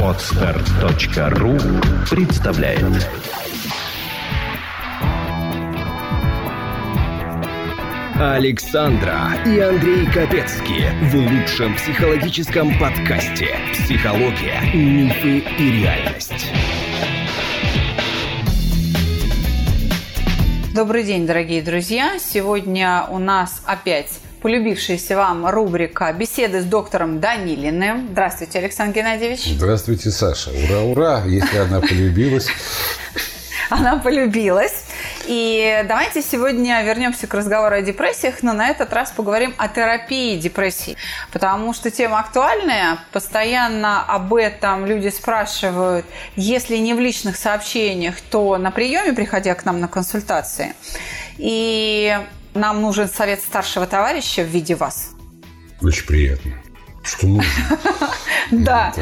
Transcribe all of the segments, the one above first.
Отстар.ру представляет Александра и Андрей Капецки в лучшем психологическом подкасте «Психология, мифы и реальность». Добрый день, дорогие друзья! Сегодня у нас опять полюбившаяся вам рубрика «Беседы с доктором Данилиным». Здравствуйте, Александр Геннадьевич. Здравствуйте, Саша. Ура, ура, если она полюбилась. Она полюбилась. И давайте сегодня вернемся к разговору о депрессиях, но на этот раз поговорим о терапии депрессии. Потому что тема актуальная, постоянно об этом люди спрашивают, если не в личных сообщениях, то на приеме, приходя к нам на консультации. И нам нужен совет старшего товарища в виде вас. Очень приятно. Что нужно. Да,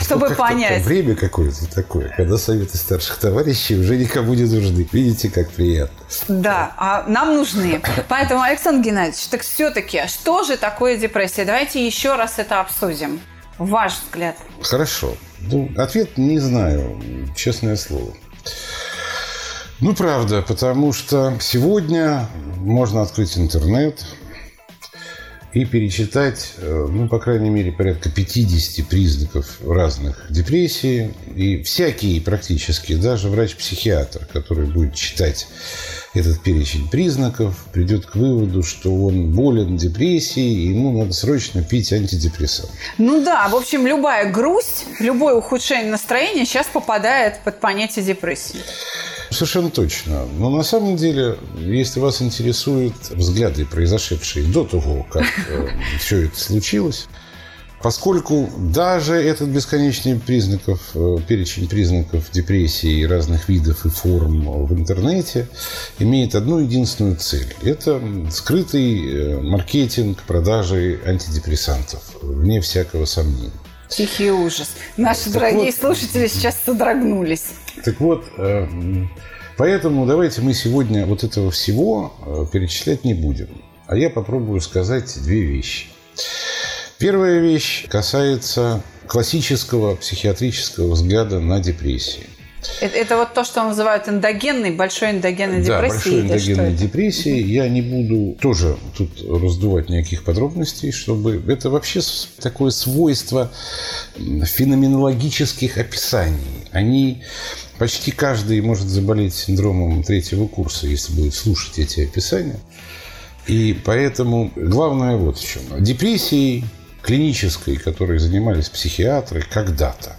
чтобы понять. Время какое-то такое, когда советы старших товарищей уже никому не нужны. Видите, как приятно. Да, а нам нужны. Поэтому, Александр Геннадьевич, так все-таки, что же такое депрессия? Давайте еще раз это обсудим. Ваш взгляд. Хорошо. Ну, ответ не знаю, честное слово. Ну, правда, потому что сегодня можно открыть интернет и перечитать, э, ну, по крайней мере, порядка 50 признаков разных депрессий. И всякий практически, даже врач-психиатр, который будет читать этот перечень признаков, придет к выводу, что он болен депрессией, и ему надо срочно пить антидепрессант. Ну да, в общем, любая грусть, любое ухудшение настроения сейчас попадает под понятие депрессии. Совершенно точно. Но на самом деле, если вас интересуют взгляды, произошедшие до того, как э, все это случилось, Поскольку даже этот бесконечный признаков, э, перечень признаков депрессии разных видов и форм в интернете имеет одну единственную цель. Это скрытый э, маркетинг продажи антидепрессантов, вне всякого сомнения. Тихий ужас. Наши так дорогие вот, слушатели сейчас содрогнулись. Так вот, э, поэтому давайте мы сегодня вот этого всего перечислять не будем. А я попробую сказать две вещи. Первая вещь касается классического психиатрического взгляда на депрессии. Это, это вот то, что называют эндогенной, большой эндогенной да, депрессией? большой эндогенной депрессией. Я не буду тоже тут раздувать никаких подробностей, чтобы... Это вообще такое свойство феноменологических описаний. Они... Почти каждый может заболеть синдромом третьего курса, если будет слушать эти описания. И поэтому главное вот в чем. Депрессией клинической, которой занимались психиатры когда-то,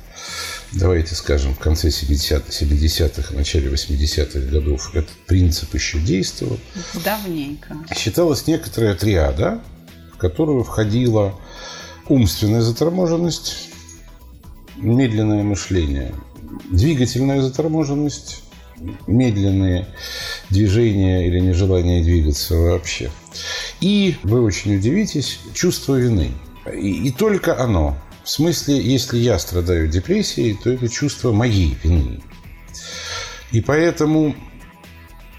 давайте скажем, в конце 70-х, 70-х начале 80-х годов этот принцип еще действовал. Давненько. Считалась некоторая триада, в которую входила умственная заторможенность, медленное мышление, двигательная заторможенность, медленные движения или нежелание двигаться вообще. И, вы очень удивитесь, чувство вины – и, и только оно. В смысле, если я страдаю депрессией, то это чувство моей вины. И поэтому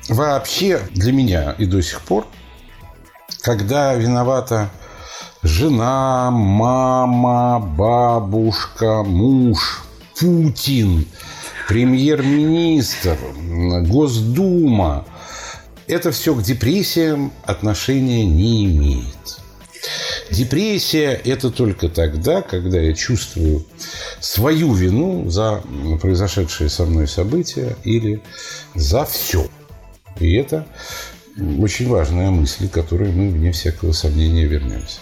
вообще для меня и до сих пор, когда виновата жена, мама, бабушка, муж, Путин, премьер-министр, Госдума, это все к депрессиям отношения не имеет. Депрессия – это только тогда, когда я чувствую свою вину за произошедшие со мной события или за все. И это очень важная мысль, к которой мы, вне всякого сомнения, вернемся.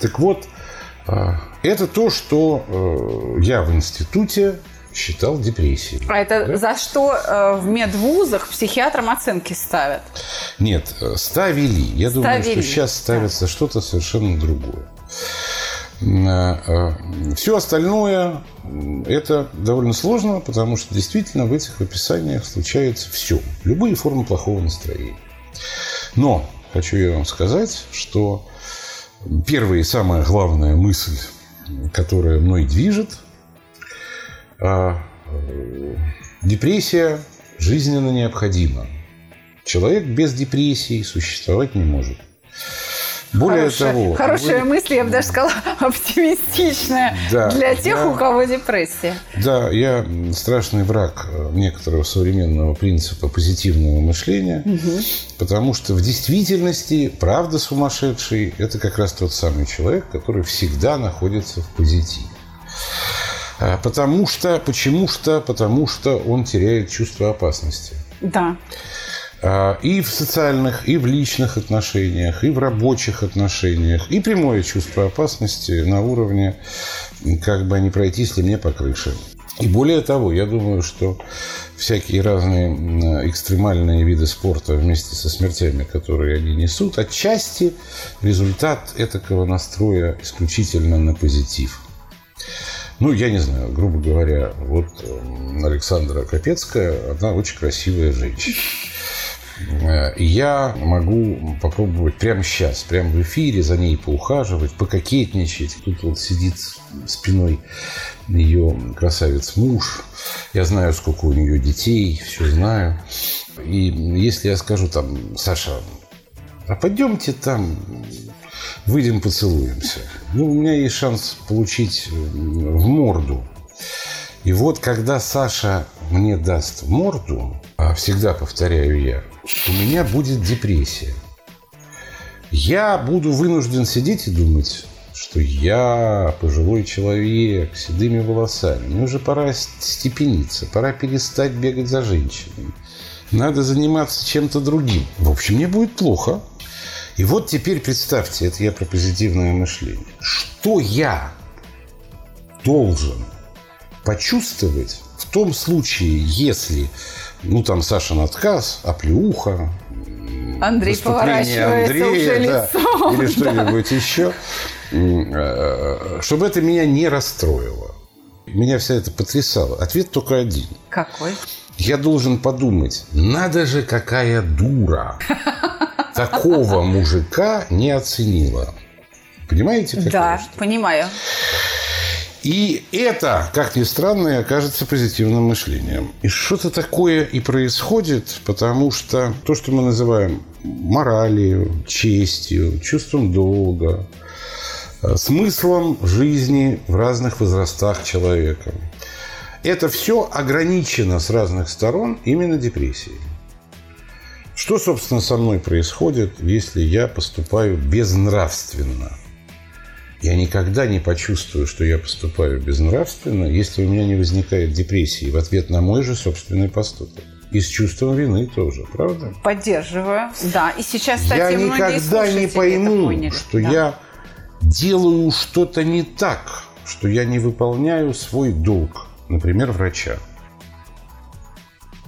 Так вот, а, это то, что э, я в институте считал депрессией. А это да? за что э, в медвузах психиатрам оценки ставят? Нет, э, ставили. Я ставили. думаю, что сейчас ставится да. что-то совершенно другое. Э, Все остальное это довольно сложно, потому что действительно в этих описаниях случается все. Любые формы плохого настроения. Но хочу я вам сказать, что первая и самая главная мысль, которая мной движет – э, депрессия жизненно необходима. Человек без депрессии существовать не может. Более хорошая, того... Хорошая вы... мысль, я бы даже сказала, оптимистичная да, для тех, я... у кого депрессия. Да, я страшный враг э, некоторого современного принципа позитивного мышления, угу. потому что в действительности правда сумасшедший – это как раз тот самый человек, который всегда находится в позитиве. А, потому что, почему что, потому что он теряет чувство опасности. Да. А, и в социальных, и в личных отношениях, и в рабочих отношениях, и прямое чувство опасности на уровне, как бы не пройтись ли мне по крыше. И более того, я думаю, что всякие разные экстремальные виды спорта вместе со смертями, которые они несут, отчасти результат этакого настроя исключительно на позитив. Ну, я не знаю, грубо говоря, вот Александра Капецкая, она очень красивая женщина. Э, я могу попробовать прямо сейчас, прямо в эфире за ней поухаживать, пококетничать. Тут вот сидит спиной ее красавец муж. Я знаю, сколько у нее детей, все знаю. И если я скажу там, Саша, а пойдемте там, выйдем поцелуемся. Ну, у меня есть шанс получить в морду. И вот когда Саша мне даст морду, а всегда повторяю я, у меня будет депрессия. Я буду вынужден сидеть и думать, что я пожилой человек с седыми волосами. Мне уже пора степениться, пора перестать бегать за женщинами. Надо заниматься чем-то другим. В общем, мне будет плохо. И вот теперь представьте, это я про позитивное мышление. Что я должен почувствовать в том случае, если ну, там Сашин отказ, оплеуха, Андрей поворачивается Андрея, уже да, лицом. Или что-нибудь да. еще. Э, чтобы это меня не расстроило. Меня вся это потрясало. Ответ только один. Какой? Я должен подумать, надо же, какая дура. Такого мужика не оценила. Понимаете? Да, понимаю. И это, как ни странно, окажется позитивным мышлением. И что-то такое и происходит, потому что то, что мы называем моралью, честью, чувством долга, э, смыслом жизни в разных возрастах человека. Это все ограничено с разных сторон именно депрессией. Что, собственно, со мной происходит, если я поступаю безнравственно – я никогда не почувствую, что я поступаю безнравственно, если у меня не возникает депрессии в ответ на мой же собственный поступок. И с чувством вины тоже, правда? Поддерживаю, да. И сейчас, кстати, Я никогда не пойму, что да. я делаю что-то не так, что я не выполняю свой долг, например, врача.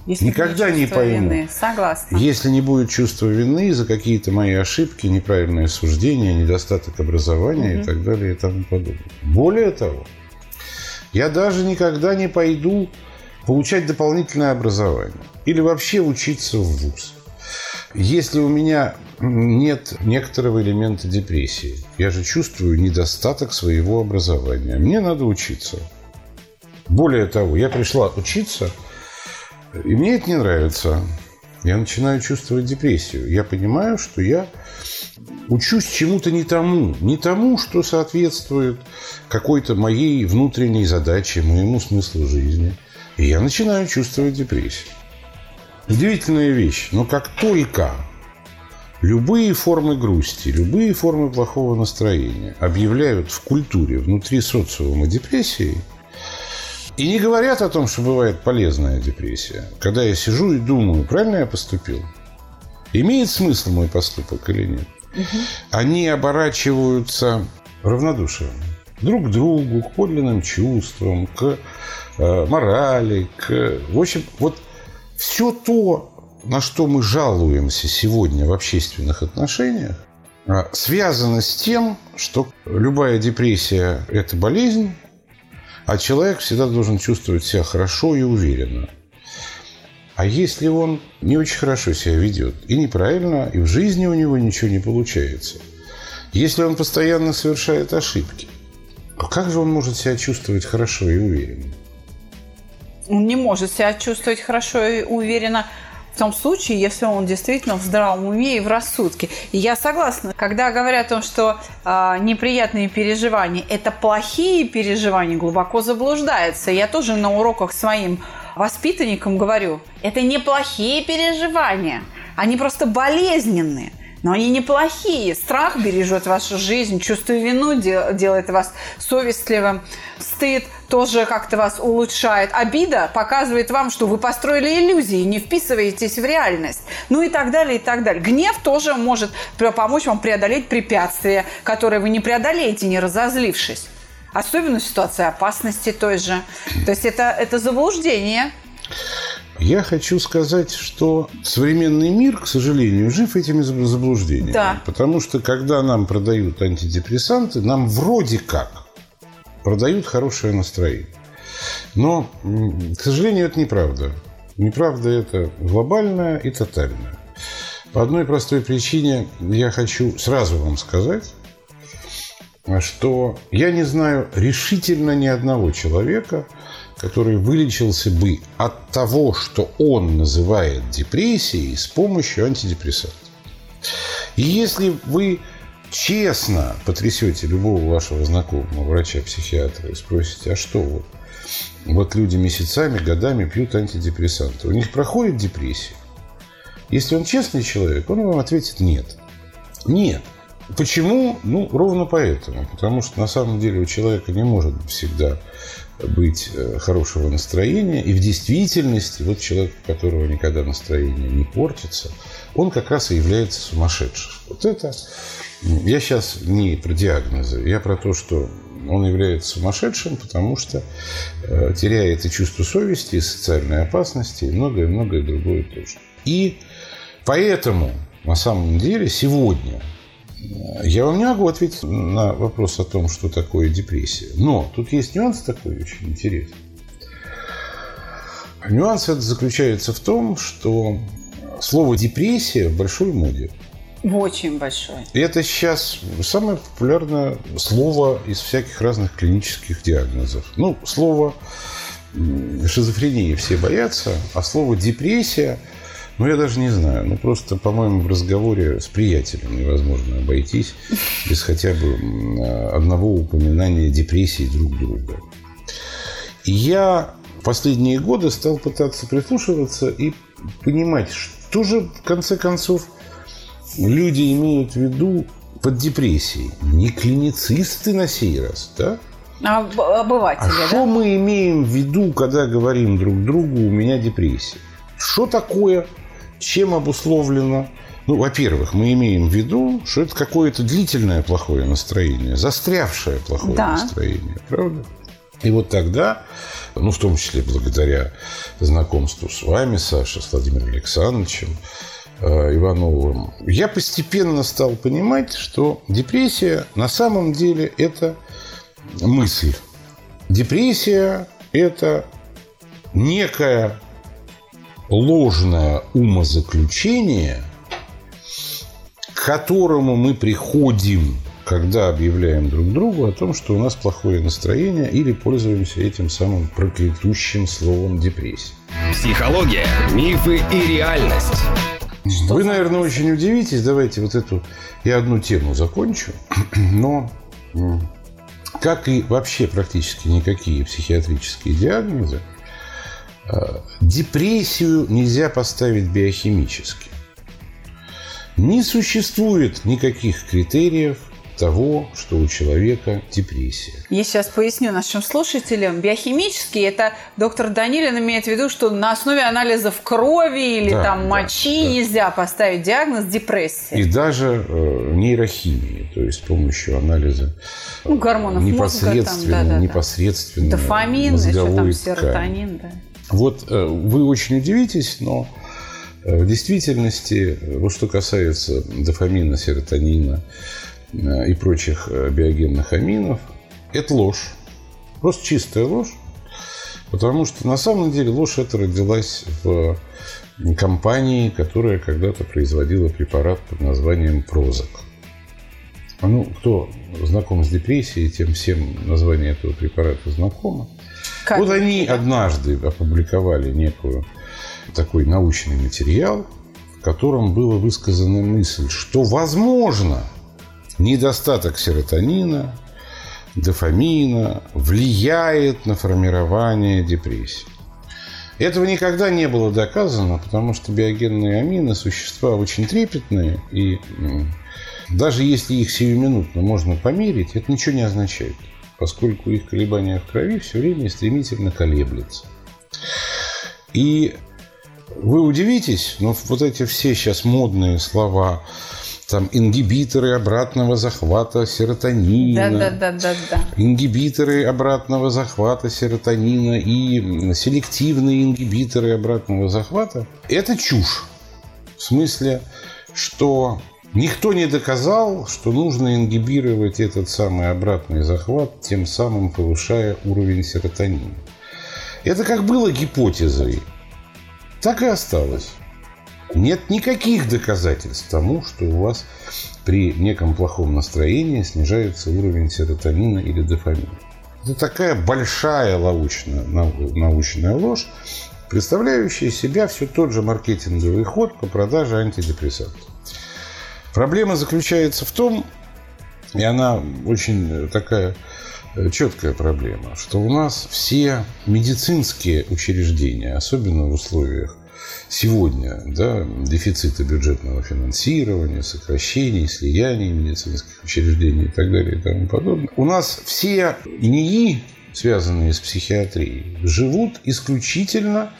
Если Никогда не пойму. Вины. Согласна. Если не будет чувства вины за какие-то мои ошибки, неправильные суждения, недостаток образования угу. и так далее и тому подобное. Более того, я даже никогда не пойду получать дополнительное образование или вообще учиться в ВУЗ. Если у меня нет некоторого элемента депрессии, я же чувствую недостаток своего образования. Мне надо учиться. Более того, я пришла учиться – и мне это не нравится. Я начинаю чувствовать депрессию. Я понимаю, что я учусь чему-то не тому. Не тому, что соответствует какой-то моей внутренней задаче, моему смыслу жизни. И я начинаю чувствовать депрессию. Удивительная вещь. Но как только любые формы грусти, любые формы плохого настроения объявляют в культуре внутри социума депрессией – и не говорят о том, что бывает полезная депрессия. Когда я сижу и думаю, правильно я поступил? Имеет смысл мой поступок или нет? Угу. Они оборачиваются равнодушием друг к другу, к подлинным чувствам, к э, морали, к... В общем, вот все то, на что мы жалуемся сегодня в общественных отношениях, э, связано с тем, что любая депрессия – это болезнь, а человек всегда должен чувствовать себя хорошо и уверенно. А если он не очень хорошо себя ведет, и неправильно, и в жизни у него ничего не получается, если он постоянно совершает ошибки, то как же он может себя чувствовать хорошо и уверенно? Он не может себя чувствовать хорошо и уверенно, в том случае, если он действительно в здравом уме и в рассудке. И я согласна, когда говорят о том, что э, неприятные переживания – это плохие переживания, глубоко заблуждается. Я тоже на уроках своим воспитанникам говорю, это неплохие переживания, они просто болезненные. Но они неплохие. Страх бережет вашу жизнь, чувство вину делает вас совестливым, стыд тоже как-то вас улучшает, обида показывает вам, что вы построили иллюзии, не вписываетесь в реальность, ну и так далее, и так далее. Гнев тоже может помочь вам преодолеть препятствия, которые вы не преодолеете, не разозлившись. Особенно в ситуации опасности той же. То есть это, это заблуждение. Я хочу сказать, что современный мир, к сожалению, жив этими заблуждениями. Да. Потому что, когда нам продают антидепрессанты, нам вроде как продают хорошее настроение. Но, к сожалению, это неправда. Неправда это глобальная и тотальная. По одной простой причине я хочу сразу вам сказать, что я не знаю решительно ни одного человека, который вылечился бы от того, что он называет депрессией с помощью антидепрессантов. И если вы честно потрясете любого вашего знакомого врача-психиатра и спросите, а что вот? Вот люди месяцами, годами пьют антидепрессанты. У них проходит депрессия? Если он честный человек, он вам ответит нет. Нет. Почему? Ну, ровно поэтому. Потому что на самом деле у человека не может всегда быть э, хорошего настроения. И в действительности, вот человек, у которого никогда настроение не портится, он как раз и является сумасшедшим. Вот это... Я сейчас не про диагнозы, я про то, что он является сумасшедшим, потому что э, теряет и чувство совести, и социальной опасности, и многое-многое другое тоже. И поэтому, на самом деле, сегодня я вам не могу ответить на вопрос о том, что такое депрессия. Но тут есть нюанс такой очень интересный. Нюанс это заключается в том, что слово депрессия в большой моде. В очень большой. И это сейчас самое популярное слово из всяких разных клинических диагнозов. Ну, слово шизофрения все боятся, а слово депрессия – ну, я даже не знаю. Ну, просто, по-моему, в разговоре с приятелем невозможно обойтись без хотя бы одного упоминания депрессии друг друга. И я последние годы стал пытаться прислушиваться и понимать, что же, в конце концов, люди имеют в виду под депрессией. Не клиницисты на сей раз, да? А обыватели, а да? что мы имеем в виду, когда говорим друг другу «у меня депрессия»? Что такое чем обусловлено? Ну, во-первых, мы имеем в виду, что это какое-то длительное плохое настроение, застрявшее плохое да. настроение, правда? И вот тогда, ну, в том числе благодаря знакомству с вами, Саша, с Владимиром Александровичем, э, Ивановым, я постепенно стал понимать, что депрессия на самом деле это мысль. Депрессия – это некая ложное умозаключение, к которому мы приходим, когда объявляем друг другу о том, что у нас плохое настроение или пользуемся этим самым проклятущим словом депрессия. Психология, мифы и реальность. Что Вы, наверное, очень удивитесь. Давайте вот эту я одну тему закончу. Но как и вообще практически никакие психиатрические диагнозы, Депрессию нельзя поставить биохимически. Не существует никаких критериев того, что у человека депрессия. Я сейчас поясню нашим слушателям. Биохимически это доктор Данилин имеет в виду, что на основе анализов крови или да, там мочи да, да. нельзя поставить диагноз депрессии. И даже э, нейрохимии, то есть с помощью анализа ну, гормонов непосредственно, мозга, там, да, да, непосредственно дофамин, еще там серотонин, да. Вот э, вы очень удивитесь, но э, в действительности, э, вот что касается дофамина, серотонина и прочих биогенных аминов, это ложь. Просто чистая ложь. Потому что на самом деле ложь эта родилась в компании, которая когда-то производила препарат под названием Прозак. Ну, кто знаком с депрессией, тем всем название этого препарата знакомо. Как? Вот они однажды опубликовали некую такой научный материал, в котором была высказана мысль, что возможно недостаток серотонина, дофамина влияет на формирование депрессии. Этого никогда не было доказано, потому что биогенные амины – существа очень трепетные, и даже если их сиюминутно можно померить, это ничего не означает, поскольку их колебания в крови все время стремительно колеблются. И вы удивитесь, но вот эти все сейчас модные слова там ингибиторы обратного захвата серотонина. Да, да, да, да, да. Ингибиторы обратного захвата серотонина и селективные ингибиторы обратного захвата. Это чушь. В смысле, что никто не доказал, что нужно ингибировать этот самый обратный захват, тем самым повышая уровень серотонина. Это как было гипотезой, так и осталось. Нет никаких доказательств тому, что у вас при неком плохом настроении снижается уровень серотонина или дофамина. Это такая большая научная, научная ложь, представляющая себя все тот же маркетинговый ход по продаже антидепрессантов. Проблема заключается в том, и она очень такая четкая проблема, что у нас все медицинские учреждения, особенно в условиях сегодня да, дефицита бюджетного финансирования, сокращений, слияний медицинских учреждений и так далее и тому подобное. У нас все НИИ, связанные с психиатрией, живут исключительно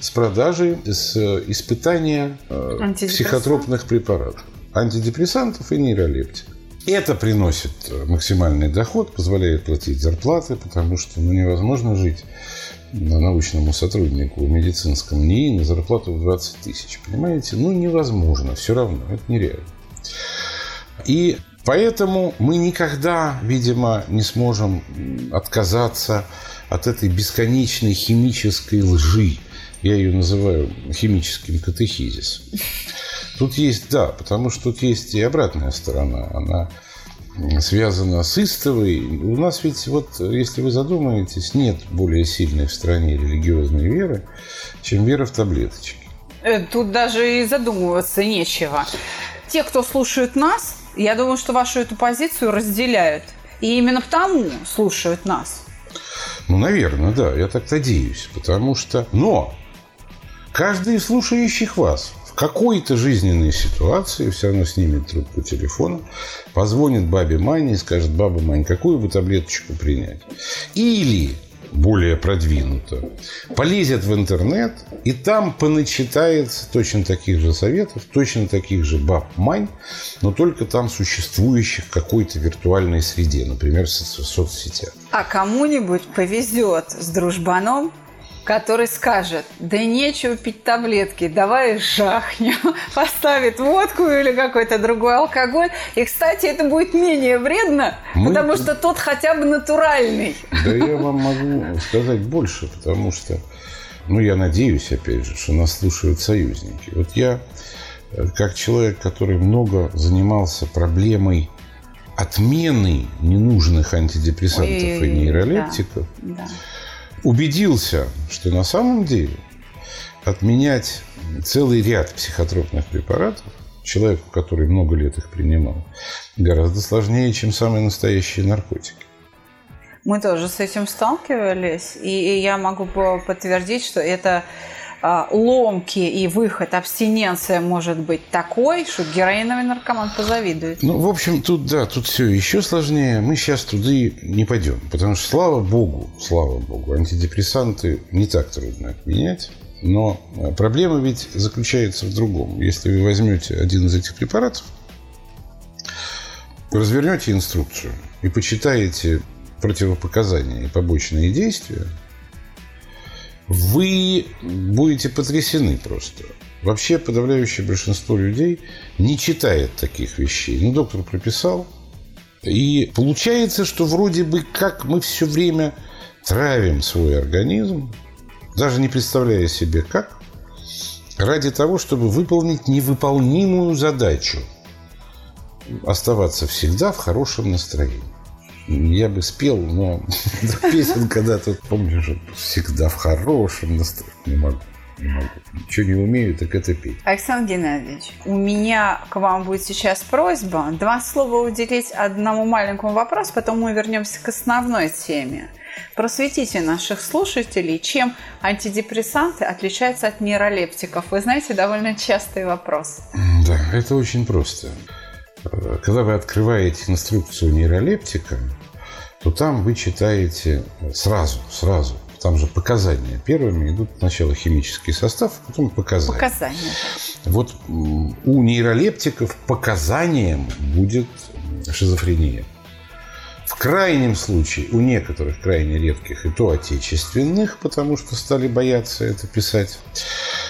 с продажей, с испытания э, психотропных препаратов, антидепрессантов и нейролептиков. Это приносит максимальный доход, позволяет платить зарплаты, потому что ну, невозможно жить научному сотруднику в медицинском НИИ на зарплату в 20 тысяч. Понимаете? Ну, невозможно. Все равно. Это нереально. И поэтому мы никогда, видимо, не сможем отказаться от этой бесконечной химической лжи. Я ее называю химическим катехизисом. Тут есть, да, потому что тут есть и обратная сторона. Она связана с истовой. У нас ведь, вот, если вы задумаетесь, нет более сильной в стране религиозной веры, чем вера в таблеточки. Э, тут даже и задумываться нечего. Те, кто слушают нас, я думаю, что вашу эту позицию разделяют. И именно потому слушают нас. Ну, наверное, да, я так надеюсь. Потому что... Но каждый из слушающих вас какой-то жизненной ситуации все равно снимет трубку телефона, позвонит бабе Мане и скажет, баба Мань, какую бы таблеточку принять? Или более продвинуто, полезет в интернет и там поначитается точно таких же советов, точно таких же баб мань, но только там существующих какой-то виртуальной среде, например, в соцсетях. А кому-нибудь повезет с дружбаном который скажет, да нечего пить таблетки, давай жахнем, поставит водку или какой-то другой алкоголь. И, кстати, это будет менее вредно, Мы... потому что тот хотя бы натуральный. Да я вам могу сказать больше, потому что, ну, я надеюсь, опять же, что нас слушают союзники. Вот я, э, как человек, который много занимался проблемой отмены ненужных антидепрессантов Ой, и нейролептиков, да, да убедился, что на самом деле отменять целый ряд психотропных препаратов человеку, который много лет их принимал, гораздо сложнее, чем самые настоящие наркотики. Мы тоже с этим сталкивались, и я могу подтвердить, что это ломки и выход, абстиненция может быть такой, что героиновый наркоман позавидует. Ну, в общем, тут, да, тут все еще сложнее. Мы сейчас туда не пойдем, потому что, слава богу, слава богу, антидепрессанты не так трудно отменять. Но а, проблема ведь заключается в другом. Если вы возьмете один из этих препаратов, развернете инструкцию и почитаете противопоказания и побочные действия – вы будете потрясены просто. Вообще подавляющее большинство людей не читает таких вещей. Ну, доктор прописал. И получается, что вроде бы как мы все время травим свой организм, даже не представляя себе как, ради того, чтобы выполнить невыполнимую задачу оставаться всегда в хорошем настроении. Я бы спел, но песен когда тут, помнишь, всегда в хорошем настроении. Не могу. не могу. Ничего не умею, так это петь. Александр Геннадьевич, у меня к вам будет сейчас просьба два слова уделить одному маленькому вопросу, потом мы вернемся к основной теме. Просветите наших слушателей, чем антидепрессанты отличаются от нейролептиков. Вы знаете, довольно частый вопрос. Да, это очень просто. Когда вы открываете инструкцию нейролептика, то там вы читаете сразу, сразу. Там же показания. Первыми идут сначала химический состав, потом показания. Показания. Вот у нейролептиков показанием будет шизофрения. В крайнем случае, у некоторых крайне редких, и то отечественных, потому что стали бояться это писать,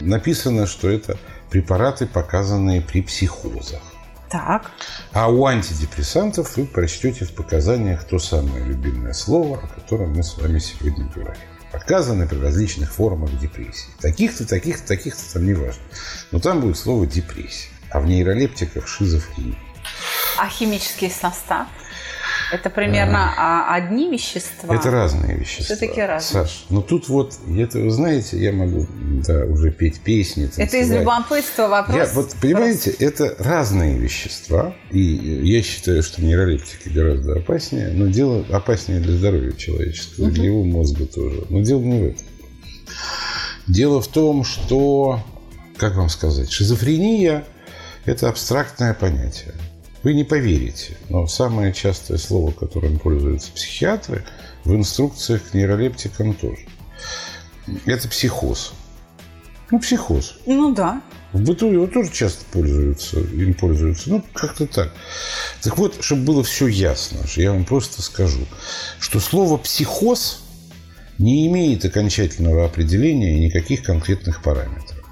написано, что это препараты, показанные при психозах. Так. А у антидепрессантов вы прочтете в показаниях то самое любимое слово, о котором мы с вами сегодня говорим. Показаны при различных формах депрессии. Таких-то, таких-то, таких-то там не важно. Но там будет слово депрессия. А в нейролептиках шизофрения. А химический состав? Это примерно а, одни вещества? Это разные вещества. Все-таки разные. Саш, ну тут вот, это вы знаете, я могу да, уже петь песни, танцевать. Это из любопытства вопрос. Я, вот, понимаете, это разные вещества. И я считаю, что нейролептики гораздо опаснее. Но дело опаснее для здоровья человечества, угу. для его мозга тоже. Но дело не в этом. Дело в том, что, как вам сказать, шизофрения – это абстрактное понятие. Вы не поверите, но самое частое слово, которым пользуются психиатры, в инструкциях к нейролептикам тоже. Это психоз. Ну, психоз. Ну да. В быту его тоже часто пользуются, им пользуются. Ну, как-то так. Так вот, чтобы было все ясно, я вам просто скажу, что слово «психоз» не имеет окончательного определения и никаких конкретных параметров.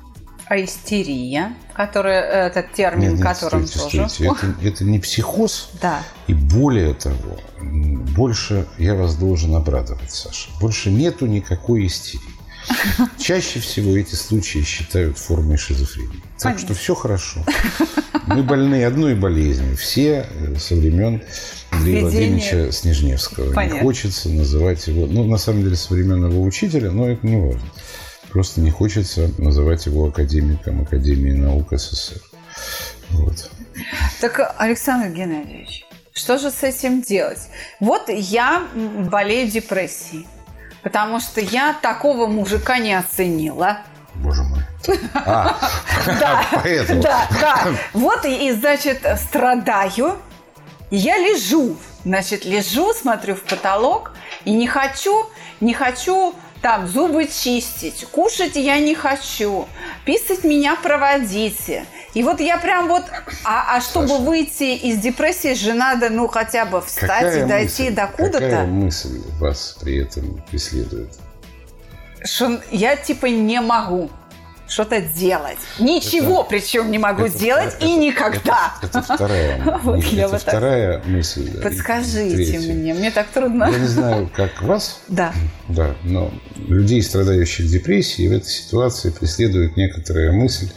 А истерия, которая, этот термин, нет, нет, которым стойте, тоже... Стойте. Это, это не психоз. Да. И более того, больше я вас должен обрадовать, Саша. Больше нету никакой истерии. Чаще всего эти случаи считают формой шизофрении. Так Понятно. что все хорошо. Мы больны одной болезнью. Все э, со времен Андрея Владимировича Снежневского. Понятно. Не хочется называть его... Ну, на самом деле, со времен его учителя, но это не важно. Просто не хочется называть его академиком Академии наук СССР. Вот. Так, Александр Геннадьевич, что же с этим делать? Вот я болею депрессией, потому что я такого мужика не оценила. Боже мой. А, да, поэтому. Да, да. Вот и, значит, страдаю. Я лежу, значит, лежу, смотрю в потолок и не хочу, не хочу там зубы чистить, кушать я не хочу, писать меня проводите. И вот я прям вот, а, а чтобы Саша, выйти из депрессии же надо, ну, хотя бы встать и дойти мысль, до куда-то. Какая мысль вас при этом преследует? Что я типа не могу что-то делать. Ничего это, причем не могу это, сделать это, и никогда. Это, это вторая, вот это вот вторая так... мысль. Подскажите мне, мне так трудно. Я не знаю, как вас. Да. Да, но людей, страдающих депрессией, в этой ситуации преследует некоторая мысль,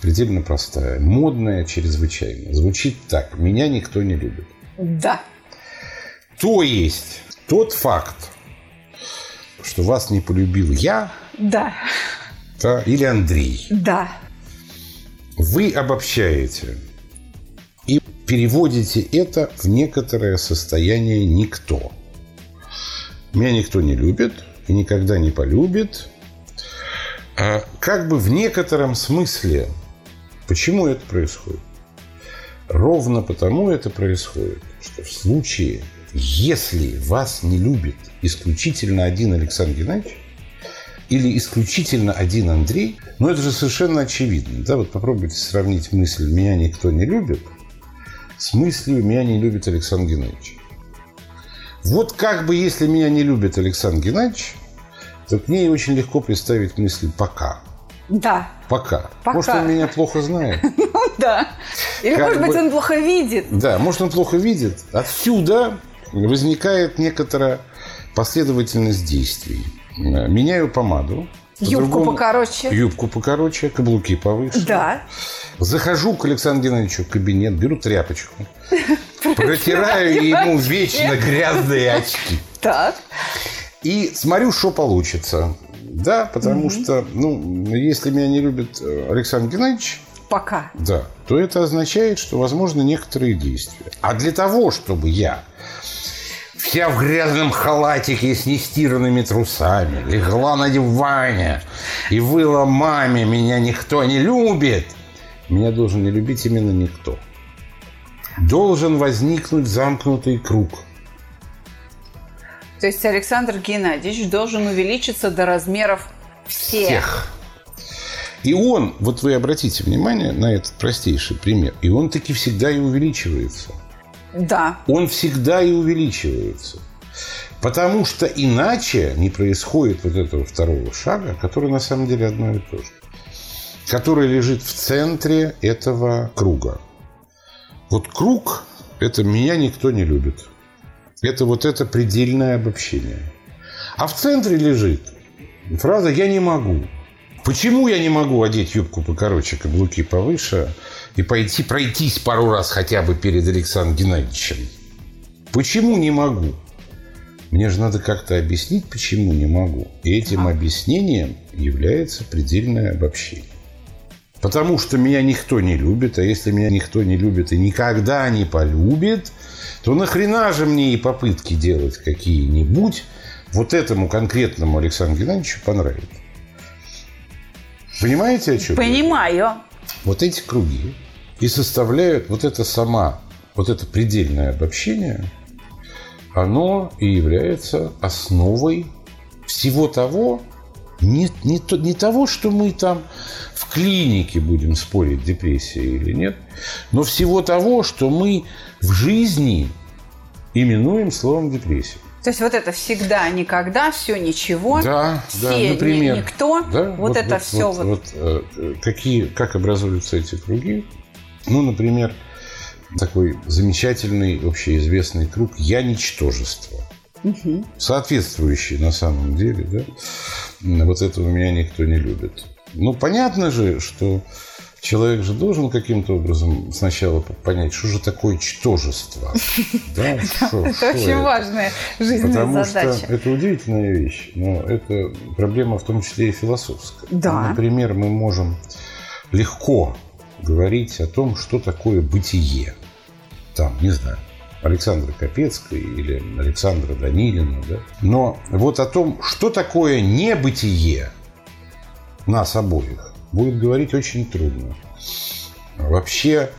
предельно простая, модная чрезвычайно. Звучит так. Меня никто не любит. Да. То есть тот факт, что вас не полюбил я, да да, или Андрей. Да. Вы обобщаете и переводите это в некоторое состояние «никто». Меня никто не любит и никогда не полюбит. А как бы в некотором смысле, почему это происходит? Ровно потому это происходит, что в случае, если вас не любит исключительно один Александр Геннадьевич, или исключительно один Андрей, ну это же совершенно очевидно. Да? Вот попробуйте сравнить мысль «меня никто не любит» с мыслью «меня не любит Александр Геннадьевич». Вот как бы если меня не любит Александр Геннадьевич, то к ней очень легко представить мысль «пока». Да. Пока. Пока. Может, он меня плохо знает. Ну да. Или, может бы, быть, он плохо видит. Да, может, он плохо видит. Отсюда возникает некоторая последовательность действий. Меняю помаду. Юбку покороче. Юбку покороче, каблуки повыше. Да. Захожу к Александру Геннадьевичу в кабинет, беру тряпочку, протираю ему вечно грязные очки. Так. И смотрю, что получится. Да, потому что, ну, если меня не любит э, Александр Геннадьевич, Пока. да, то это означает, что возможны некоторые действия. А для того, чтобы я вся в грязном халатике с нестиранными трусами легла на диване и выла маме, меня никто не любит, меня должен не любить именно никто. Должен возникнуть замкнутый круг. То есть Александр Геннадьевич должен увеличиться до размеров всех. всех. И он, вот вы обратите внимание на этот простейший пример, и он таки всегда и увеличивается. Да. Он всегда и увеличивается. Потому что иначе не происходит вот этого второго шага, который на самом деле одно и то же. Который лежит в центре этого круга. Вот круг – это меня никто не любит. Это вот это предельное обобщение. А в центре лежит фраза «я не могу». Почему я не могу одеть юбку покороче, каблуки повыше и пойти пройтись пару раз хотя бы перед Александром Геннадьевичем? Почему не могу? Мне же надо как-то объяснить, почему не могу. И этим объяснением является предельное обобщение. Потому что меня никто не любит, а если меня никто не любит и никогда не полюбит, то нахрена же мне и попытки делать какие-нибудь вот этому конкретному Александру Геннадьевичу понравится. Понимаете, о чем? я? Понимаю. Вот эти круги и составляют вот это сама, вот это предельное обобщение, оно и является основой всего того, не, не, то, не того, что мы там в клинике будем спорить, депрессия или нет, но всего того, что мы в жизни именуем словом депрессия. То есть вот это всегда, никогда, все, ничего. Да, все, да, ни- например. никто. Да, вот, это все. Вот, вот, э, какие, как образуются эти круги? Ну, например, такой замечательный, общеизвестный круг «Я ничтожество». Соответствующий на самом деле, да? Вот этого меня никто не любит. Ну, понятно же, что человек же должен каким-то образом сначала понять, что же такое чтожество. Да, что- Это что очень это? важная жизненная Потому задача. что это удивительная вещь, но это проблема в том числе и философская. Да. Например, мы можем легко говорить о том, что такое бытие. Там, не знаю, Александра Капецкой или Александра Данилина. Да? Но вот о том, что такое небытие нас обоих, будет говорить очень трудно. Вообще,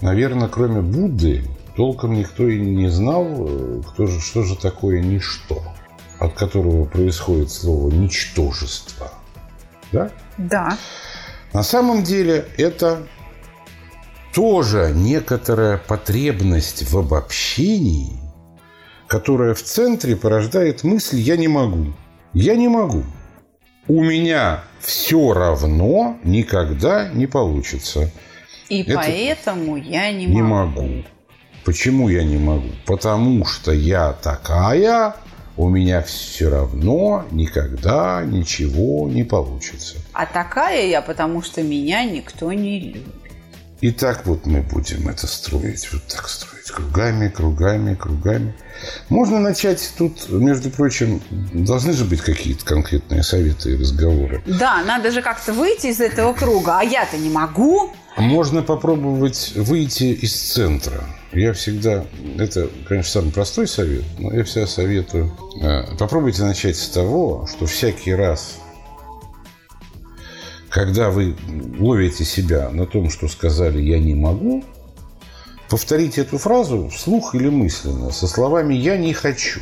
наверное, кроме Будды, толком никто и не знал, кто же, что же такое ничто, от которого происходит слово ничтожество. Да? Да. На самом деле это тоже некоторая потребность в обобщении, которая в центре порождает мысль «я не могу». Я не могу. У меня все равно никогда не получится. И Это- поэтому я не, Не могу. могу. Почему я не могу? Потому что я такая, у меня все равно никогда ничего не получится. А такая я, потому что меня никто не любит. И так вот мы будем это строить, вот так строить, кругами, кругами, кругами. Можно начать тут, между прочим, должны же быть какие-то конкретные советы и разговоры. Да, надо же как-то выйти из этого круга, а я-то не могу. Можно попробовать выйти из центра. Я всегда, это, конечно, самый простой совет, но я всегда советую, э, попробуйте начать с того, что всякий раз, когда вы ловите себя на том, что сказали «я не могу», повторите эту фразу вслух или мысленно со словами «я не хочу».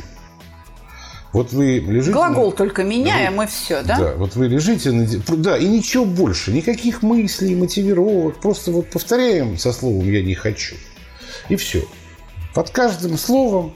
Вот вы лежите... на- Глагол только меняем, и все, да? да, вот вы лежите на... Да, и ничего больше, никаких мыслей, мотивировок. Просто вот повторяем со словом «я не хочу». И все. Под каждым словом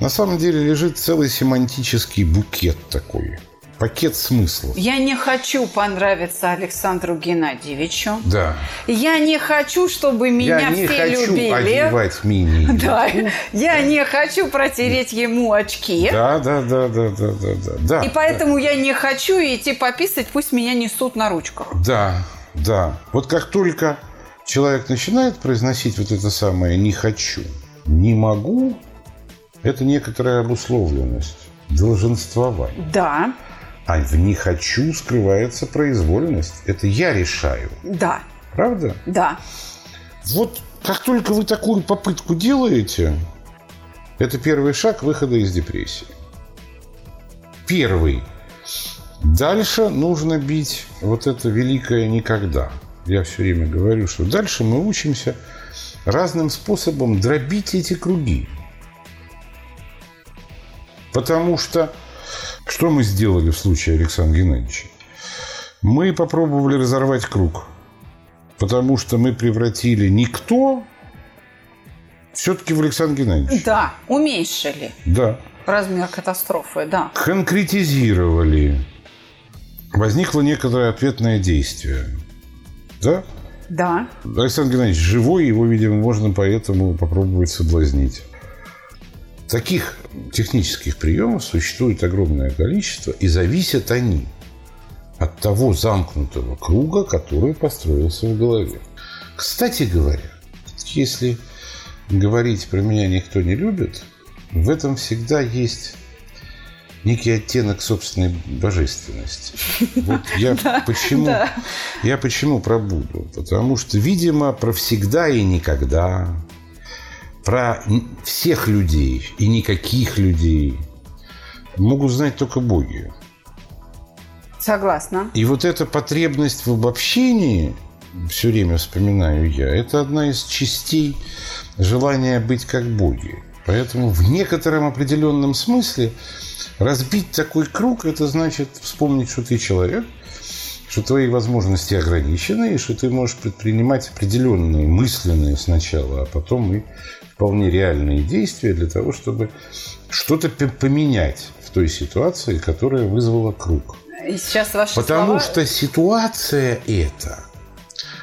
на самом деле лежит целый семантический букет такой. Пакет смыслов. Я не хочу понравиться Александру Геннадьевичу. Да. Я не хочу, чтобы меня я не все хочу любили. одевать мини. Да, я не хочу протереть ему очки. Да, да, да, да, да, да, да. да И поэтому я не хочу идти пописать, пусть меня несут на ручках. Да, да. Вот как только человек начинает произносить вот это самое «не хочу», «не могу», это некоторая обусловленность, долженствование. Да, А в «не хочу» скрывается произвольность. Это я решаю. Да, Правда? да. Вот как только вы такую попытку делаете, это первый шаг выхода из депрессии. Первый. Дальше нужно бить вот это великое никогда. Я все время говорю, что дальше мы учимся разным способом дробить эти круги. Потому что что мы сделали в случае Александра Геннадьевича? Мы попробовали разорвать круг. Потому что мы превратили никто все-таки в Александра Геннадьевича. Да, уменьшили Да. размер катастрофы, да. Конкретизировали. Возникло некоторое ответное действие. Да? Да. Александр Геннадьевич живой, его, видимо, можно поэтому попробовать соблазнить. Таких технических приемов существует огромное количество, и зависят они от того замкнутого круга, который построился в голове. Кстати говоря, если говорить про меня никто не любит, в этом всегда есть некий оттенок собственной божественности. Вот я почему, я почему про Будду? Потому что, видимо, про всегда и никогда, про всех людей и никаких людей могут знать только боги. Согласна. И вот эта потребность в обобщении, все время вспоминаю я, это одна из частей желания быть как боги. Поэтому в некотором определенном смысле разбить такой круг, это значит вспомнить, что ты человек, что твои возможности ограничены, и что ты можешь предпринимать определенные мысленные сначала, а потом и вполне реальные действия для того, чтобы что-то поменять в той ситуации, которая вызвала круг. И сейчас ваши Потому слова... что ситуация эта,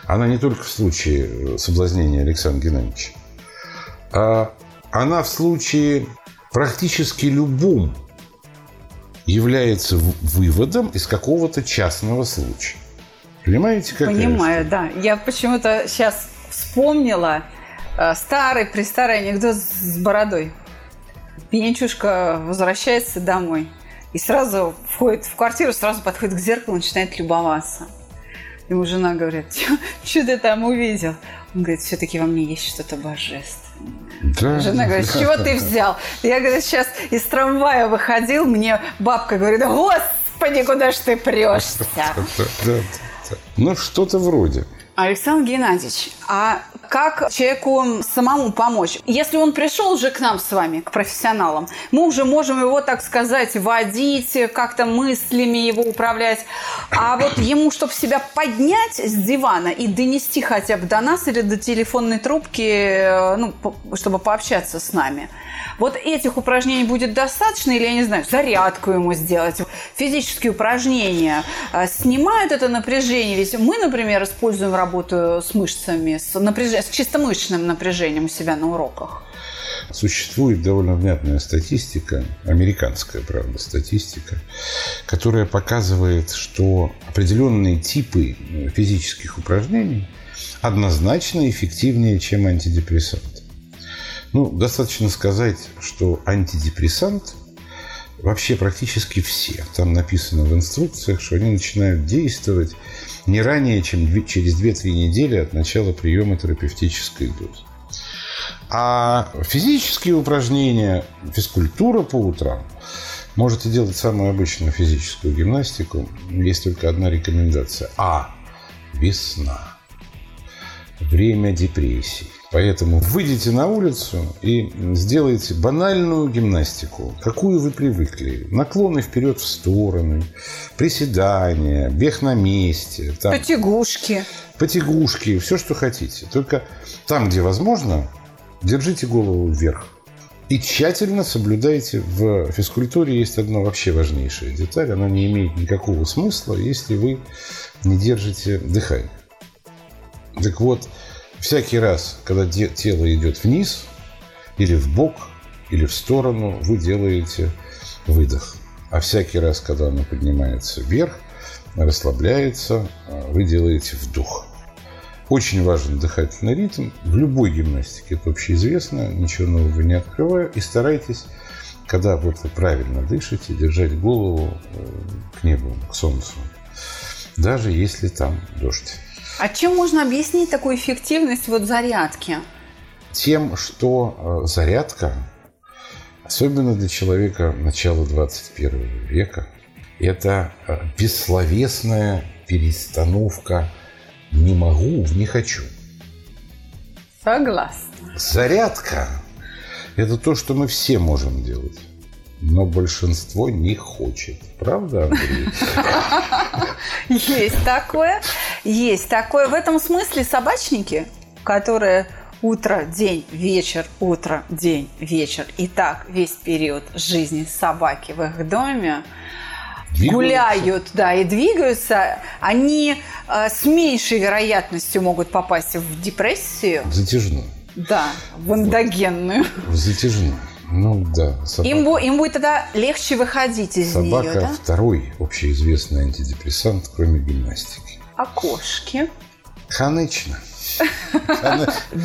она не только в случае соблазнения Александра Геннадьевича, а она в случае практически любом является выводом из какого-то частного случая. Понимаете, как Понимаю, да. Я почему-то сейчас вспомнила э, старый, престарый анекдот с бородой. Пьянчушка возвращается домой и сразу входит в квартиру, сразу подходит к зеркалу начинает любоваться. Ему жена говорит, что ты там увидел? Он говорит, все-таки во мне есть что-то божественное. Да. Жена говорит, с чего ты взял? Я, говорит, сейчас из трамвая выходил, мне бабка говорит, господи, куда ж ты прешься? Ну, что-то вроде. Александр Геннадьевич, а как человеку самому помочь? Если он пришел уже к нам с вами, к профессионалам, мы уже можем его, так сказать, водить, как-то мыслями его управлять. А вот ему, чтобы себя поднять с дивана и донести хотя бы до нас или до телефонной трубки, ну, чтобы пообщаться с нами – вот этих упражнений будет достаточно, или, я не знаю, зарядку ему сделать, физические упражнения снимают это напряжение. Ведь мы, например, используем работу с мышцами, с, напряж... с чисто мышечным напряжением у себя на уроках. Существует довольно внятная статистика, американская, правда, статистика, которая показывает, что определенные типы физических упражнений однозначно эффективнее, чем антидепрессанты. Ну, достаточно сказать, что антидепрессант вообще практически все. Там написано в инструкциях, что они начинают действовать не ранее, чем через 2-3 недели от начала приема терапевтической дозы. А физические упражнения, физкультура по утрам, можете делать самую обычную физическую гимнастику. Есть только одна рекомендация. А. Весна. Время депрессии. Поэтому выйдите на улицу и сделайте банальную гимнастику, какую вы привыкли. Наклоны вперед в стороны, приседания, бег на месте. Там, потягушки. Потягушки, все, что хотите. Только там, где возможно, держите голову вверх. И тщательно соблюдайте. В физкультуре есть одна вообще важнейшая деталь. Она не имеет никакого смысла, если вы не держите дыхание. Так вот, Всякий раз, когда тело идет вниз, или в бок, или в сторону, вы делаете выдох. А всякий раз, когда оно поднимается вверх, расслабляется, вы делаете вдох. Очень важен дыхательный ритм. В любой гимнастике это общеизвестно, ничего нового не открываю. И старайтесь, когда вот вы правильно дышите, держать голову э, к небу, к солнцу, даже если там дождь. А чем можно объяснить такую эффективность вот зарядки? Тем, что э, зарядка, особенно для человека начала 21 века, это э, бессловесная перестановка «не могу» в «не хочу». Согласна. Зарядка – это то, что мы все можем делать. Но большинство не хочет. Правда, Андрей? Есть такое. Есть такое. В этом смысле собачники, которые утро, день, вечер, утро, день, вечер. И так весь период жизни собаки в их доме двигаются. гуляют, да, и двигаются, они э, с меньшей вероятностью могут попасть в депрессию. Затяжную. Да, в эндогенную. В затяжную. Ну да. Собака. Им, им будет тогда легче выходить из собака нее, да? второй общеизвестный антидепрессант, кроме гимнастики. А кошки? Конечно.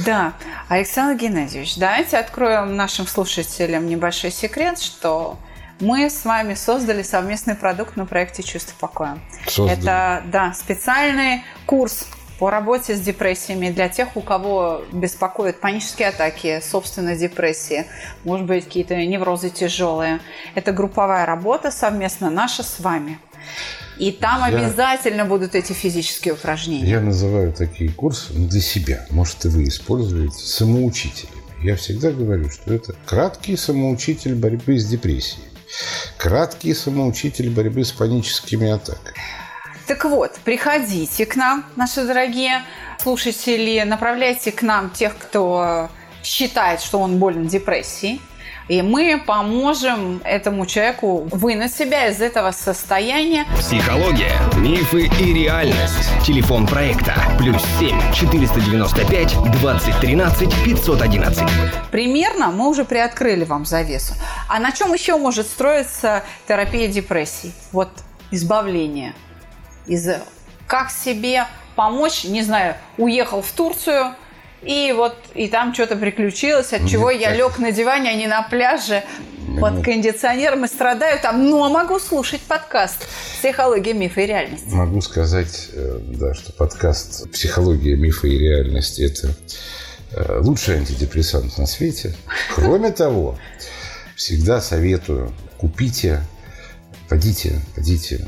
Да. Александр Геннадьевич, давайте откроем нашим слушателям небольшой секрет, что мы с вами создали совместный продукт на проекте «Чувство покоя». Создали. Это, да, специальный курс по работе с депрессиями для тех, у кого беспокоят панические атаки, собственно, депрессии, может быть, какие-то неврозы тяжелые. Это групповая работа совместно наша с вами. И там я, обязательно будут эти физические упражнения. Я называю такие курсы для себя. Может, и вы используете самоучителями. Я всегда говорю, что это краткий самоучитель борьбы с депрессией. Краткий самоучитель борьбы с паническими атаками. Так вот, приходите к нам, наши дорогие слушатели, направляйте к нам тех, кто считает, что он болен депрессией. И мы поможем этому человеку вынуть себя из этого состояния. Психология, мифы и реальность. Телефон проекта. Плюс семь четыреста девяносто пять двадцать тринадцать пятьсот одиннадцать. Примерно мы уже приоткрыли вам завесу. А на чем еще может строиться терапия депрессии? Вот избавление из как себе помочь, не знаю, уехал в Турцию, и вот и там что-то приключилось, от чего Нет, я так... лег на диване, а не на пляже под кондиционером и страдаю там. Но могу слушать подкаст «Психология, мифы и реальность». Могу сказать, э, да, что подкаст «Психология, мифы и реальность» – это э, лучший антидепрессант на свете. Кроме того, всегда советую, купите, пойдите, пойдите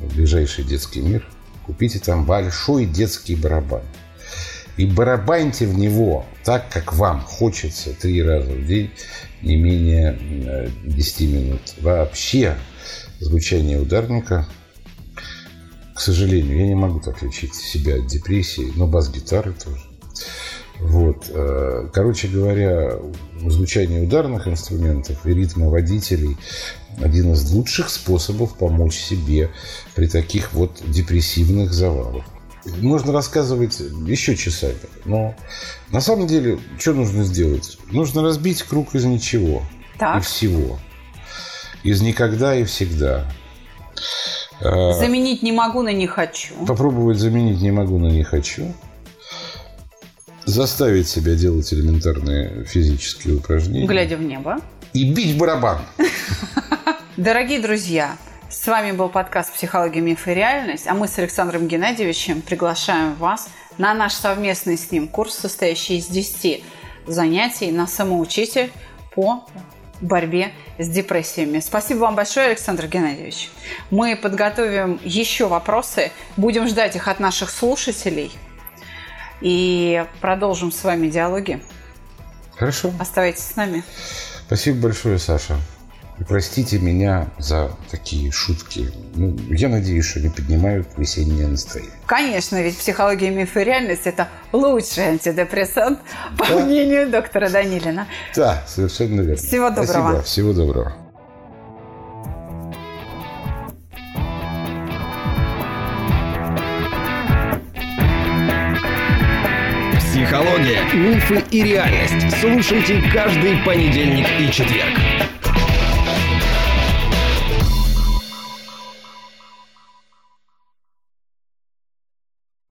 в ближайший детский мир, купите там большой детский барабан – и барабаньте в него так, как вам хочется три раза в день, не менее 10 минут. Вообще звучание ударника, к сожалению, я не могу так лечить себя от депрессии, но бас-гитары тоже. Вот. Э, короче говоря, звучание ударных инструментов и ритма водителей один из лучших способов помочь себе при таких вот депрессивных завалах. Можно рассказывать еще часами, но на самом деле, что нужно сделать? Нужно разбить круг из ничего так. и всего. Из никогда и всегда. А, заменить не могу на не хочу. Попробовать заменить не могу на не хочу. Заставить себя делать элементарные физические упражнения. Глядя в небо. И бить барабан. Дорогие друзья, с вами был подкаст «Психология, миф и реальность», а мы с Александром Геннадьевичем приглашаем вас на наш совместный с ним курс, состоящий из 10 занятий на самоучитель по борьбе с депрессиями. Спасибо вам большое, Александр Геннадьевич. Мы подготовим еще вопросы, будем ждать их от наших слушателей и продолжим с вами диалоги. Хорошо. Оставайтесь с нами. Спасибо большое, Саша. И простите меня за такие шутки. Ну, я надеюсь, что не поднимают весеннее настроение. Конечно, ведь психология, миф и реальность – это лучший антидепрессант, по да? мнению доктора Данилина. Да, совершенно верно. Всего доброго. Спасибо, всего доброго. Психология, мифы и реальность. Слушайте каждый понедельник и четверг.